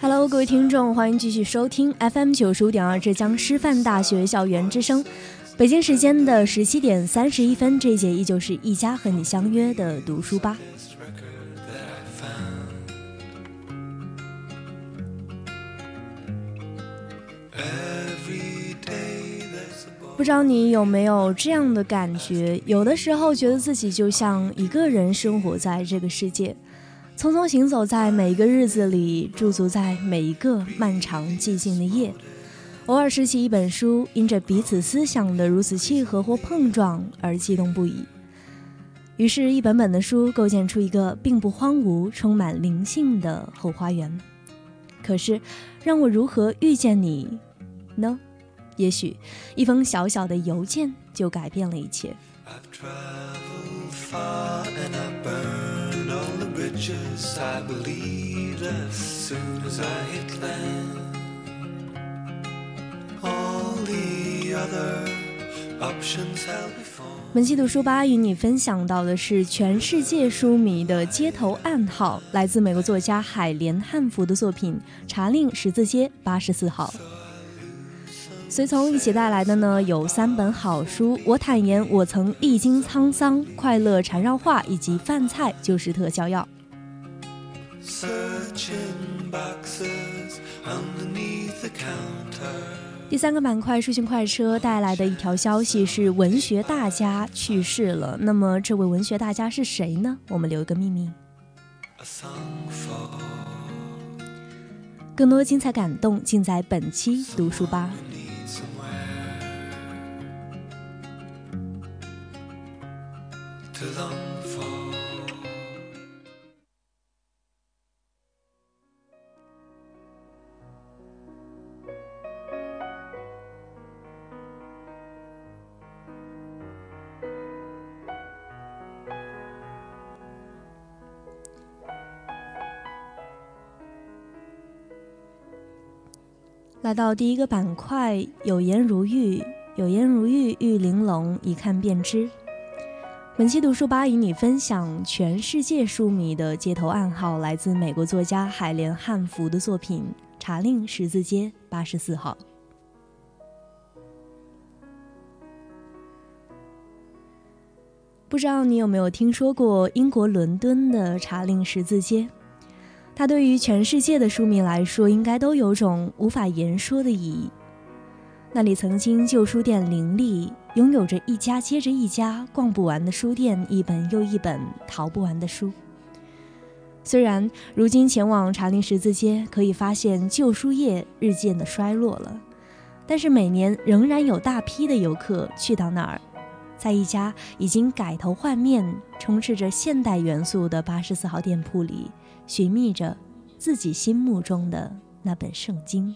Hello，各位听众，欢迎继续收听 FM 九十五点二浙江师范大学校园之声。北京时间的十七点三十一分，这一节依旧是一家和你相约的读书吧。不知道你有没有这样的感觉？有的时候觉得自己就像一个人生活在这个世界，匆匆行走在每一个日子里，驻足在每一个漫长寂静的夜。偶尔拾起一本书，因着彼此思想的如此契合或碰撞而激动不已。于是，一本本的书构建出一个并不荒芜、充满灵性的后花园。可是，让我如何遇见你呢？也许一封小小的邮件就改变了一切。本期读书吧与你分享到的是全世界书迷的街头暗号，来自美国作家海莲汉服的作品《查令十字街八十四号》。随从一起带来的呢，有三本好书。我坦言，我曾历经沧桑，快乐缠绕画以及饭菜就是特效药。第三个板块，书讯快车带来的一条消息是，文学大家去世了。那么，这位文学大家是谁呢？我们留一个秘密。更多精彩感动，尽在本期读书吧。来到第一个板块，有颜如玉，有颜如玉，玉玲珑，一看便知。本期读书吧与你分享全世界书迷的街头暗号，来自美国作家海莲汉服的作品《查令十字街八十四号》。不知道你有没有听说过英国伦敦的查令十字街？它对于全世界的书迷来说，应该都有种无法言说的意义。那里曾经旧书店林立，拥有着一家接着一家逛不完的书店，一本又一本淘不完的书。虽然如今前往查令十字街，可以发现旧书业日渐的衰落了，但是每年仍然有大批的游客去到那儿，在一家已经改头换面、充斥着现代元素的八十四号店铺里。寻觅着自己心目中的那本圣经。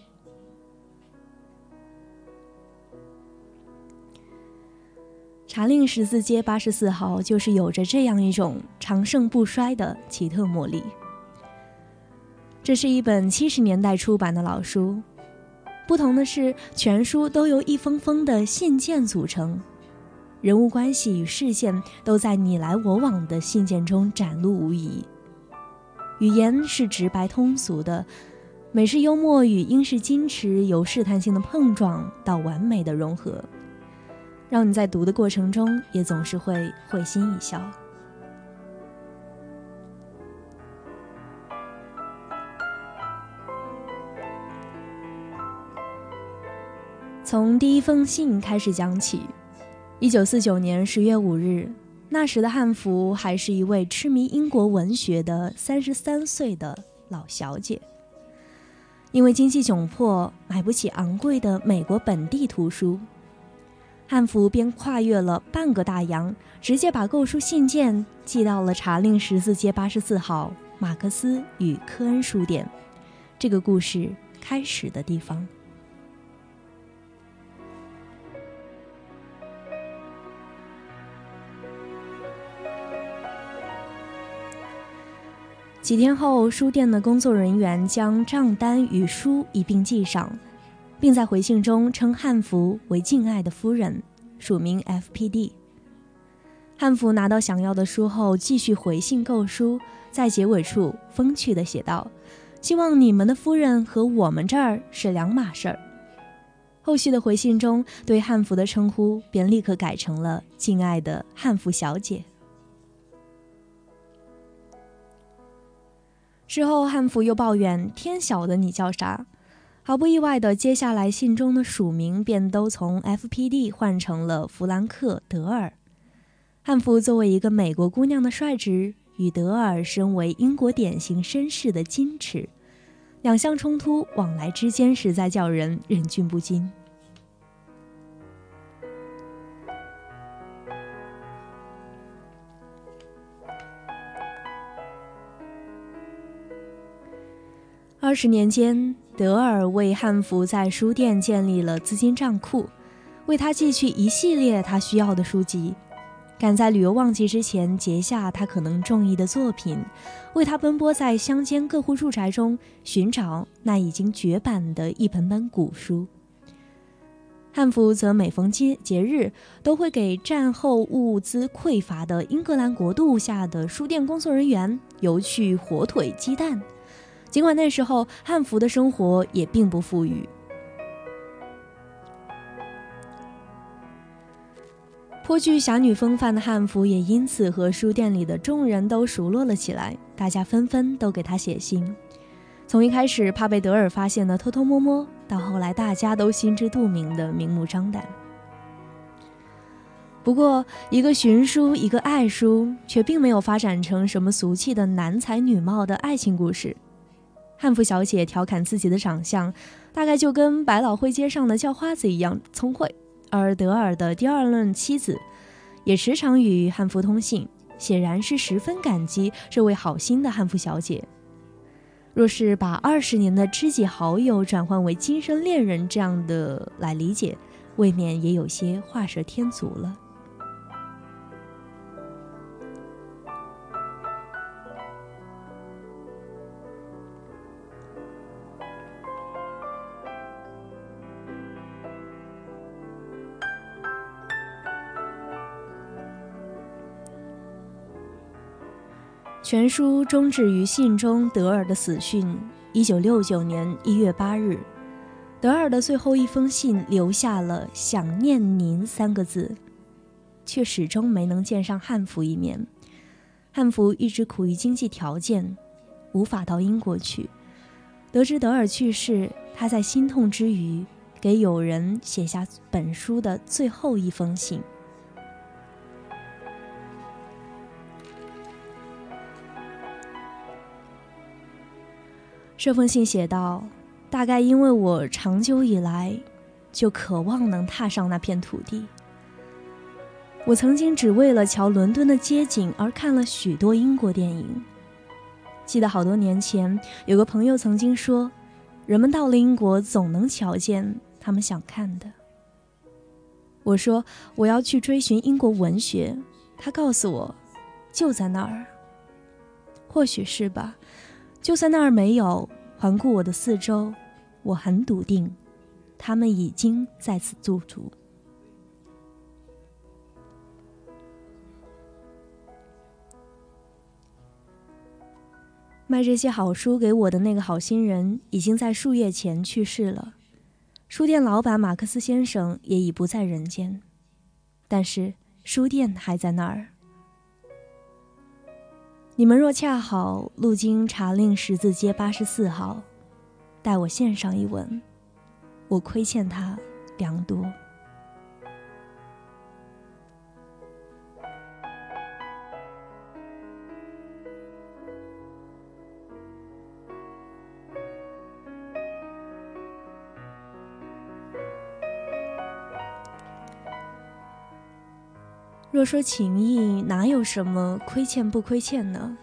查令十字街八十四号就是有着这样一种长盛不衰的奇特魔力。这是一本七十年代出版的老书，不同的是，全书都由一封封的信件组成，人物关系与事件都在你来我往的信件中展露无遗。语言是直白通俗的，美式幽默与英式矜持由试探性的碰撞到完美的融合，让你在读的过程中也总是会会心一笑。从第一封信开始讲起。一九四九年十月五日，那时的汉服还是一位痴迷英国文学的三十三岁的老小姐。因为经济窘迫，买不起昂贵的美国本地图书，汉服便跨越了半个大洋，直接把购书信件寄到了查令十字街八十四号马克思与科恩书店。这个故事开始的地方。几天后，书店的工作人员将账单与书一并寄上，并在回信中称汉服为“敬爱的夫人”，署名 F.P.D。汉服拿到想要的书后，继续回信购书，在结尾处风趣地写道：“希望你们的夫人和我们这儿是两码事儿。”后续的回信中，对汉服的称呼便立刻改成了“敬爱的汉服小姐”。之后，汉服又抱怨：“天晓得你叫啥？”毫不意外的，接下来信中的署名便都从 F.P.D 换成了弗兰克·德尔。汉服作为一个美国姑娘的率直，与德尔身为英国典型绅士的矜持，两相冲突，往来之间实在叫人忍俊不禁。二十年间，德尔为汉服在书店建立了资金账库，为他寄去一系列他需要的书籍，赶在旅游旺季之前结下他可能中意的作品，为他奔波在乡间各户住宅中寻找那已经绝版的一本本古书。汉服则每逢节节日，都会给战后物资匮乏的英格兰国度下的书店工作人员邮去火腿、鸡蛋。尽管那时候汉服的生活也并不富裕，颇具侠女风范的汉服也因此和书店里的众人都熟络了起来。大家纷纷都给他写信，从一开始怕被德尔发现的偷偷摸摸，到后来大家都心知肚明的明目张胆。不过，一个寻书，一个爱书，却并没有发展成什么俗气的男才女貌的爱情故事。汉服小姐调侃自己的长相，大概就跟百老汇街上的叫花子一样聪慧。而德尔的第二任妻子，也时常与汉服通信，显然是十分感激这位好心的汉服小姐。若是把二十年的知己好友转换为今生恋人这样的来理解，未免也有些画蛇添足了。全书终止于信中德尔的死讯。一九六九年一月八日，德尔的最后一封信留下了“想念您”三个字，却始终没能见上汉服一面。汉服一直苦于经济条件，无法到英国去。得知德尔去世，他在心痛之余，给友人写下本书的最后一封信。这封信写道：“大概因为我长久以来就渴望能踏上那片土地。我曾经只为了瞧伦敦的街景而看了许多英国电影。记得好多年前，有个朋友曾经说，人们到了英国总能瞧见他们想看的。我说我要去追寻英国文学，他告诉我，就在那儿。或许是吧。”就算那儿没有，环顾我的四周，我很笃定，他们已经在此驻足。卖这些好书给我的那个好心人，已经在数月前去世了。书店老板马克思先生也已不在人间。但是书店还在那儿。你们若恰好路经茶令十字街八十四号，待我献上一吻，我亏欠他良多。若说情谊，哪有什么亏欠不亏欠呢？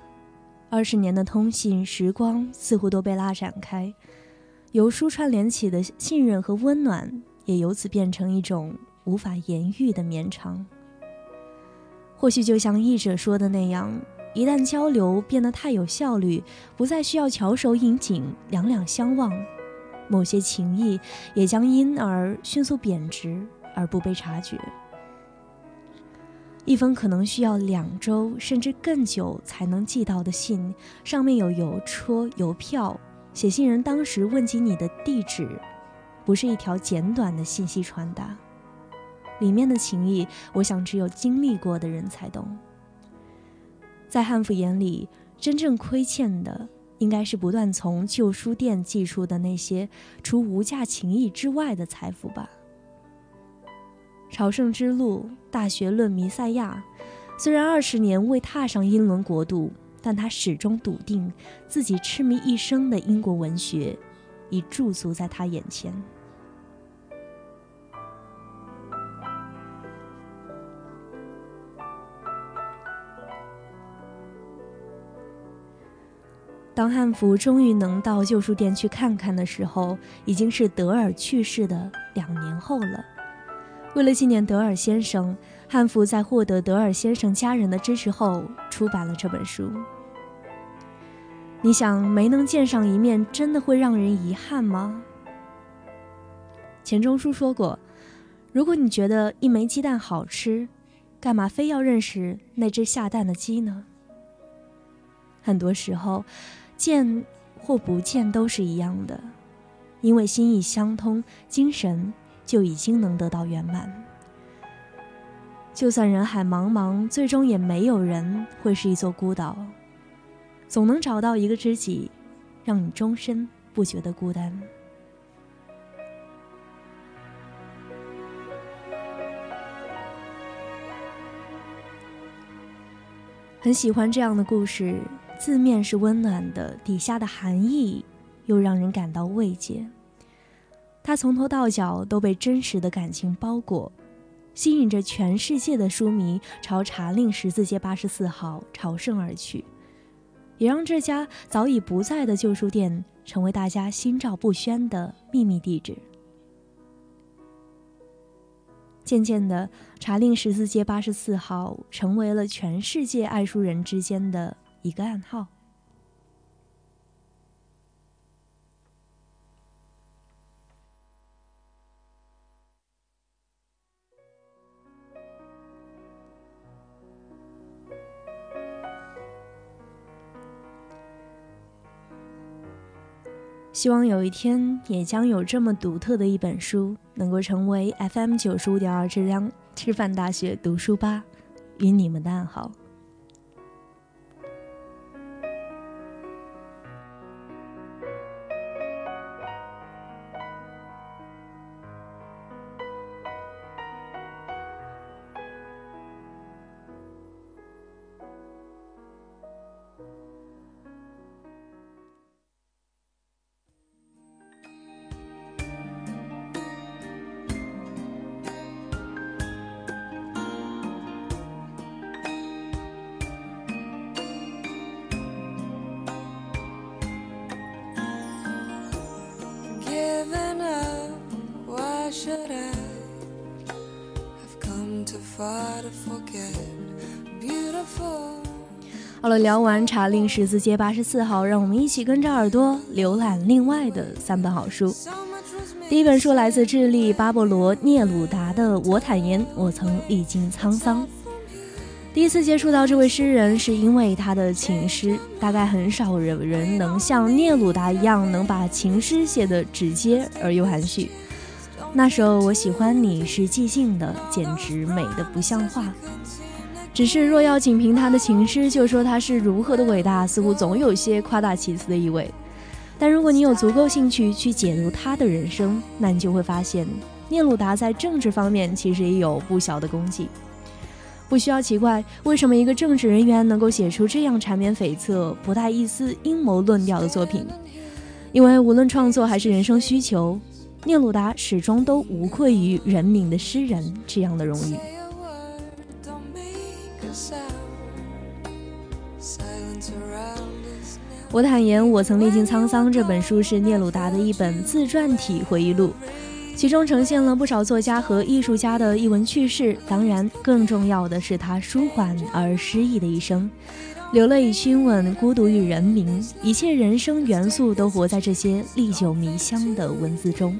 二十年的通信时光似乎都被拉展开，由书串联起的信任和温暖，也由此变成一种无法言喻的绵长。或许就像译者说的那样，一旦交流变得太有效率，不再需要翘首引颈、两两相望，某些情谊也将因而迅速贬值而不被察觉。一封可能需要两周甚至更久才能寄到的信，上面有邮戳、邮票，写信人当时问及你的地址，不是一条简短的信息传达。里面的情谊，我想只有经历过的人才懂。在汉服眼里，真正亏欠的，应该是不断从旧书店寄出的那些除无价情谊之外的财富吧。朝圣之路，大学论弥赛亚。虽然二十年未踏上英伦国度，但他始终笃定自己痴迷一生的英国文学，已驻足在他眼前。当汉服终于能到旧书店去看看的时候，已经是德尔去世的两年后了。为了纪念德尔先生，汉服在获得德尔先生家人的支持后，出版了这本书。你想，没能见上一面，真的会让人遗憾吗？钱钟书说过：“如果你觉得一枚鸡蛋好吃，干嘛非要认识那只下蛋的鸡呢？”很多时候，见或不见都是一样的，因为心意相通，精神。就已经能得到圆满。就算人海茫茫，最终也没有人会是一座孤岛，总能找到一个知己，让你终身不觉得孤单。很喜欢这样的故事，字面是温暖的，底下的含义又让人感到慰藉。它从头到脚都被真实的感情包裹，吸引着全世界的书迷朝茶令十字街八十四号朝圣而去，也让这家早已不在的旧书店成为大家心照不宣的秘密地址。渐渐的，茶令十字街八十四号成为了全世界爱书人之间的一个暗号。希望有一天，也将有这么独特的一本书，能够成为 FM 九十五点二质量师范大学读书吧，与你们的暗号。好了，聊完茶令十字街八十四号，让我们一起跟着耳朵浏览另外的三本好书。第一本书来自智利巴勃罗聂鲁达的《我坦言，我曾历经沧桑》。第一次接触到这位诗人，是因为他的情诗。大概很少有人能像聂鲁达一样，能把情诗写得直接而又含蓄。那首我喜欢你是即兴的，简直美得不像话。只是若要仅凭他的情诗就说他是如何的伟大，似乎总有些夸大其词的意味。但如果你有足够兴趣去解读他的人生，那你就会发现，聂鲁达在政治方面其实也有不小的功绩。不需要奇怪，为什么一个政治人员能够写出这样缠绵悱恻、不带一丝阴谋论调的作品？因为无论创作还是人生需求，聂鲁达始终都无愧于“人民的诗人”这样的荣誉。我坦言，我曾历经沧桑。这本书是聂鲁达的一本自传体回忆录。其中呈现了不少作家和艺术家的译文趣事，当然，更重要的是他舒缓而诗意的一生，流泪与亲吻，孤独与人民，一切人生元素都活在这些历久弥香的文字中。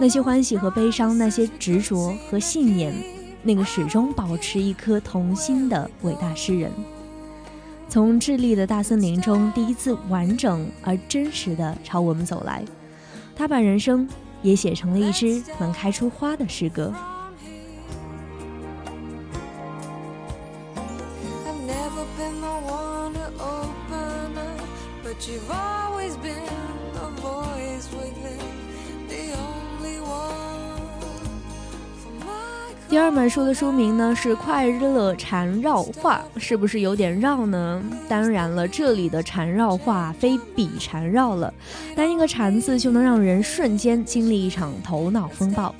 那些欢喜和悲伤，那些执着和信念，那个始终保持一颗童心的伟大诗人，从智利的大森林中第一次完整而真实的朝我们走来，他把人生。也写成了一支能开出花的诗歌。第二本书的书名呢是《快乐缠绕画》，是不是有点绕呢？当然了，这里的缠绕画非笔缠绕了，单一个缠字就能让人瞬间经历一场头脑风暴。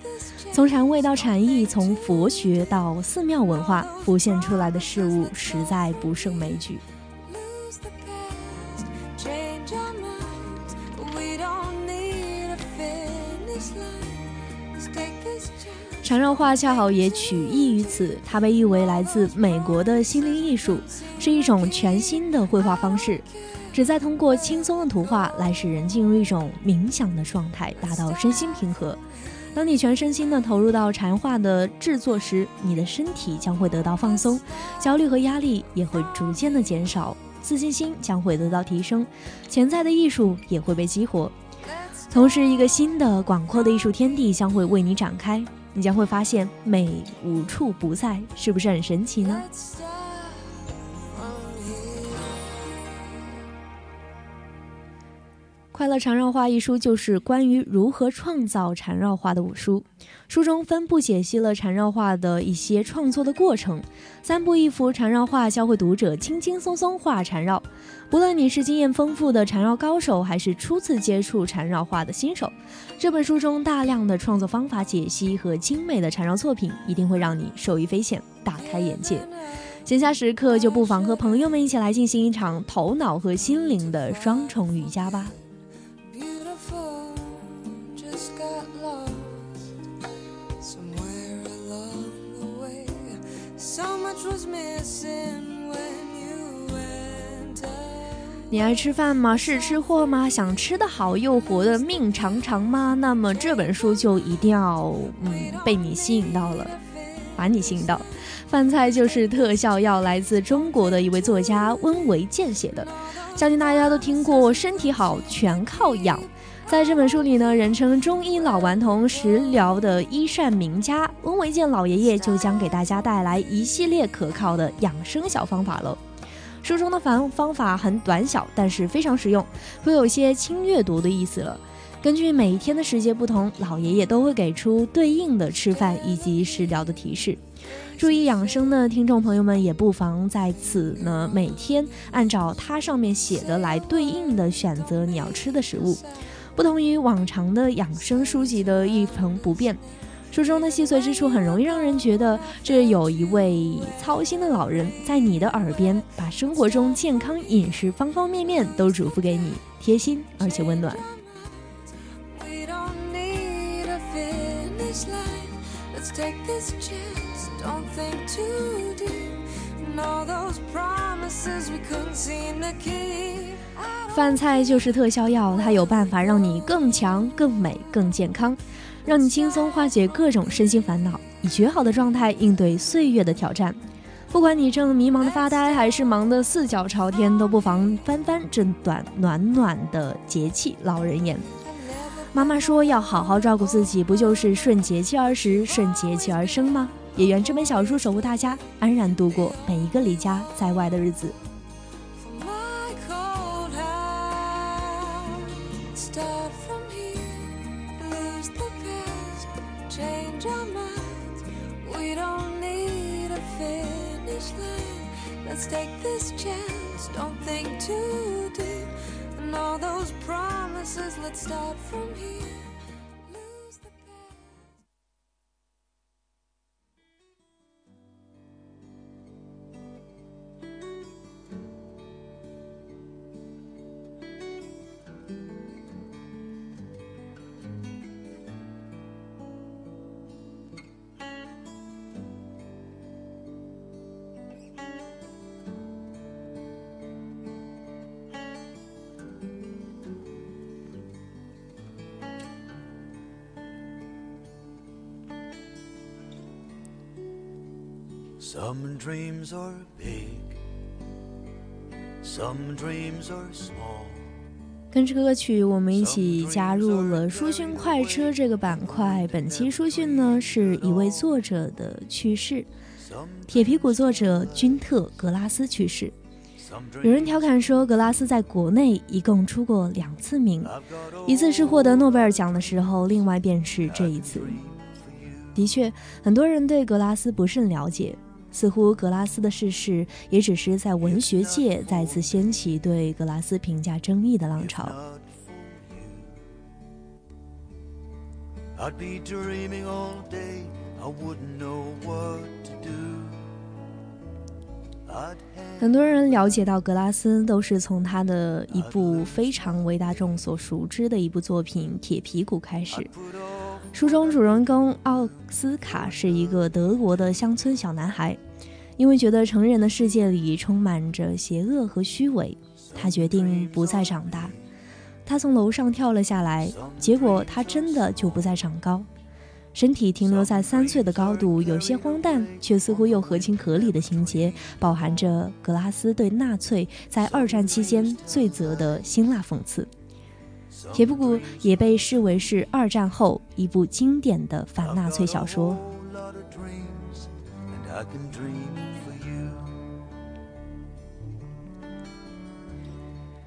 从禅味到禅意，从佛学到寺庙文化，浮现出来的事物实在不胜枚举。缠绕画恰好也取意于此，它被誉为来自美国的心灵艺术，是一种全新的绘画方式，旨在通过轻松的图画来使人进入一种冥想的状态，达到身心平和。当你全身心的投入到禅画的制作时，你的身体将会得到放松，焦虑和压力也会逐渐的减少，自信心将会得到提升，潜在的艺术也会被激活，同时一个新的广阔的艺术天地将会为你展开。你将会发现美无处不在，是不是很神奇呢？《快乐缠绕画》一书就是关于如何创造缠绕画的五书，书中分步解析了缠绕画的一些创作的过程，三步一幅缠绕画教会读者轻轻松松画缠绕。不论你是经验丰富的缠绕高手，还是初次接触缠绕画的新手，这本书中大量的创作方法解析和精美的缠绕作品，一定会让你受益匪浅，大开眼界。闲暇时刻就不妨和朋友们一起来进行一场头脑和心灵的双重瑜伽吧。你爱吃饭吗？是吃货吗？想吃得好又活得命长长吗？那么这本书就一定要嗯被你吸引到了，把你吸引到。饭菜就是特效药，来自中国的一位作家温维健写的，相信大家都听过，身体好全靠养。在这本书里呢，人称中医老顽童、食疗的医膳名家温维健老爷爷就将给大家带来一系列可靠的养生小方法了。书中的方方法很短小，但是非常实用，会有些轻阅读的意思了。根据每一天的时节不同，老爷爷都会给出对应的吃饭以及食疗的提示。注意养生的听众朋友们也不妨在此呢，每天按照它上面写的来对应的选择你要吃的食物。不同于往常的养生书籍的一成不变。书中的细碎之处很容易让人觉得，这有一位操心的老人在你的耳边，把生活中健康饮食方方面面都嘱咐给你，贴心而且温暖。饭菜就是特效药，它有办法让你更强、更美、更健康。让你轻松化解各种身心烦恼，以绝好的状态应对岁月的挑战。不管你正迷茫的发呆，还是忙得四脚朝天，都不妨翻翻这短暖暖的节气老人言。妈妈说要好好照顾自己，不就是顺节气而食，顺节气而生吗？也愿这本小书守护大家安然度过每一个离家在外的日子。Don't think too deep. And all those promises, let's start from here. 跟着歌曲，我们一起加入了书讯快车这个板块。本期书讯呢，是一位作者的去世，铁皮鼓作者君特·格拉斯去世。有人调侃说，格拉斯在国内一共出过两次名，一次是获得诺贝尔奖的时候，另外便是这一次。的确，很多人对格拉斯不甚了解。似乎格拉斯的逝世也只是在文学界再次掀起对格拉斯评价争议的浪潮。很多人了解到格拉斯，都是从他的一部非常为大众所熟知的一部作品《铁皮鼓》开始。书中主人公奥斯卡是一个德国的乡村小男孩，因为觉得成人的世界里充满着邪恶和虚伪，他决定不再长大。他从楼上跳了下来，结果他真的就不再长高，身体停留在三岁的高度，有些荒诞，却似乎又合情合理的情节，饱含着格拉斯对纳粹在二战期间罪责的辛辣讽刺。《铁皮鼓》也被视为是二战后一部经典的反纳粹小说。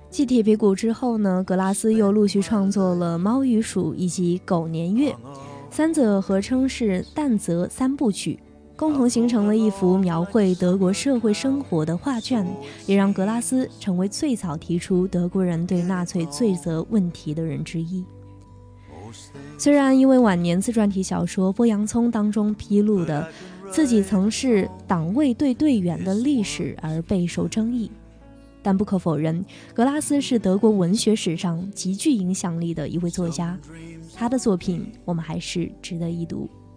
继《铁皮鼓》之后呢，格拉斯又陆续创作了《猫与鼠》以及《狗年月》，三者合称是“淡泽三部曲”。共同形成了一幅描绘德国社会生活的画卷，也让格拉斯成为最早提出德国人对纳粹罪责问题的人之一。虽然因为晚年自传体小说《剥洋葱》当中披露的自己曾是党卫队队员的历史而备受争议，但不可否认，格拉斯是德国文学史上极具影响力的一位作家。他的作品，我们还是值得一读。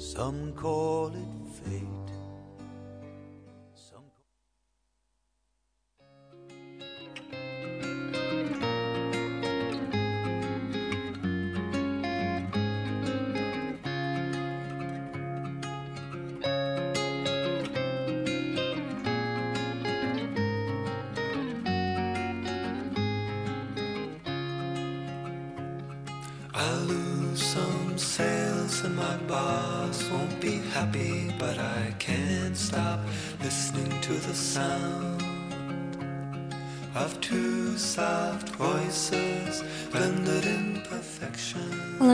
Some call it happy,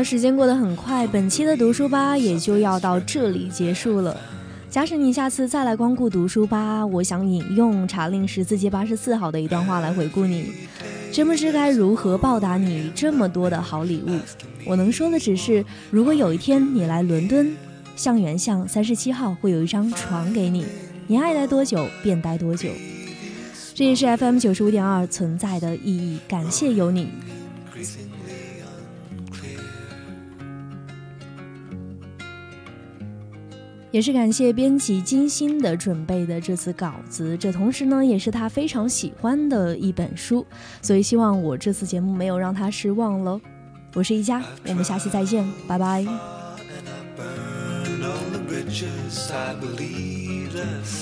时间过得很快，本期的读书吧也就要到这里结束了。假使你下次再来光顾读书吧，我想引用查令十字街八十四号的一段话来回顾你。真不知该如何报答你这么多的好礼物。我能说的只是，如果有一天你来伦敦，向原巷三十七号会有一张床给你，你爱待多久便待多久。这也是 FM 九十五点二存在的意义。感谢有你。也是感谢编辑精心的准备的这次稿子，这同时呢也是他非常喜欢的一本书，所以希望我这次节目没有让他失望喽。我是一佳，我们下期再见，拜拜。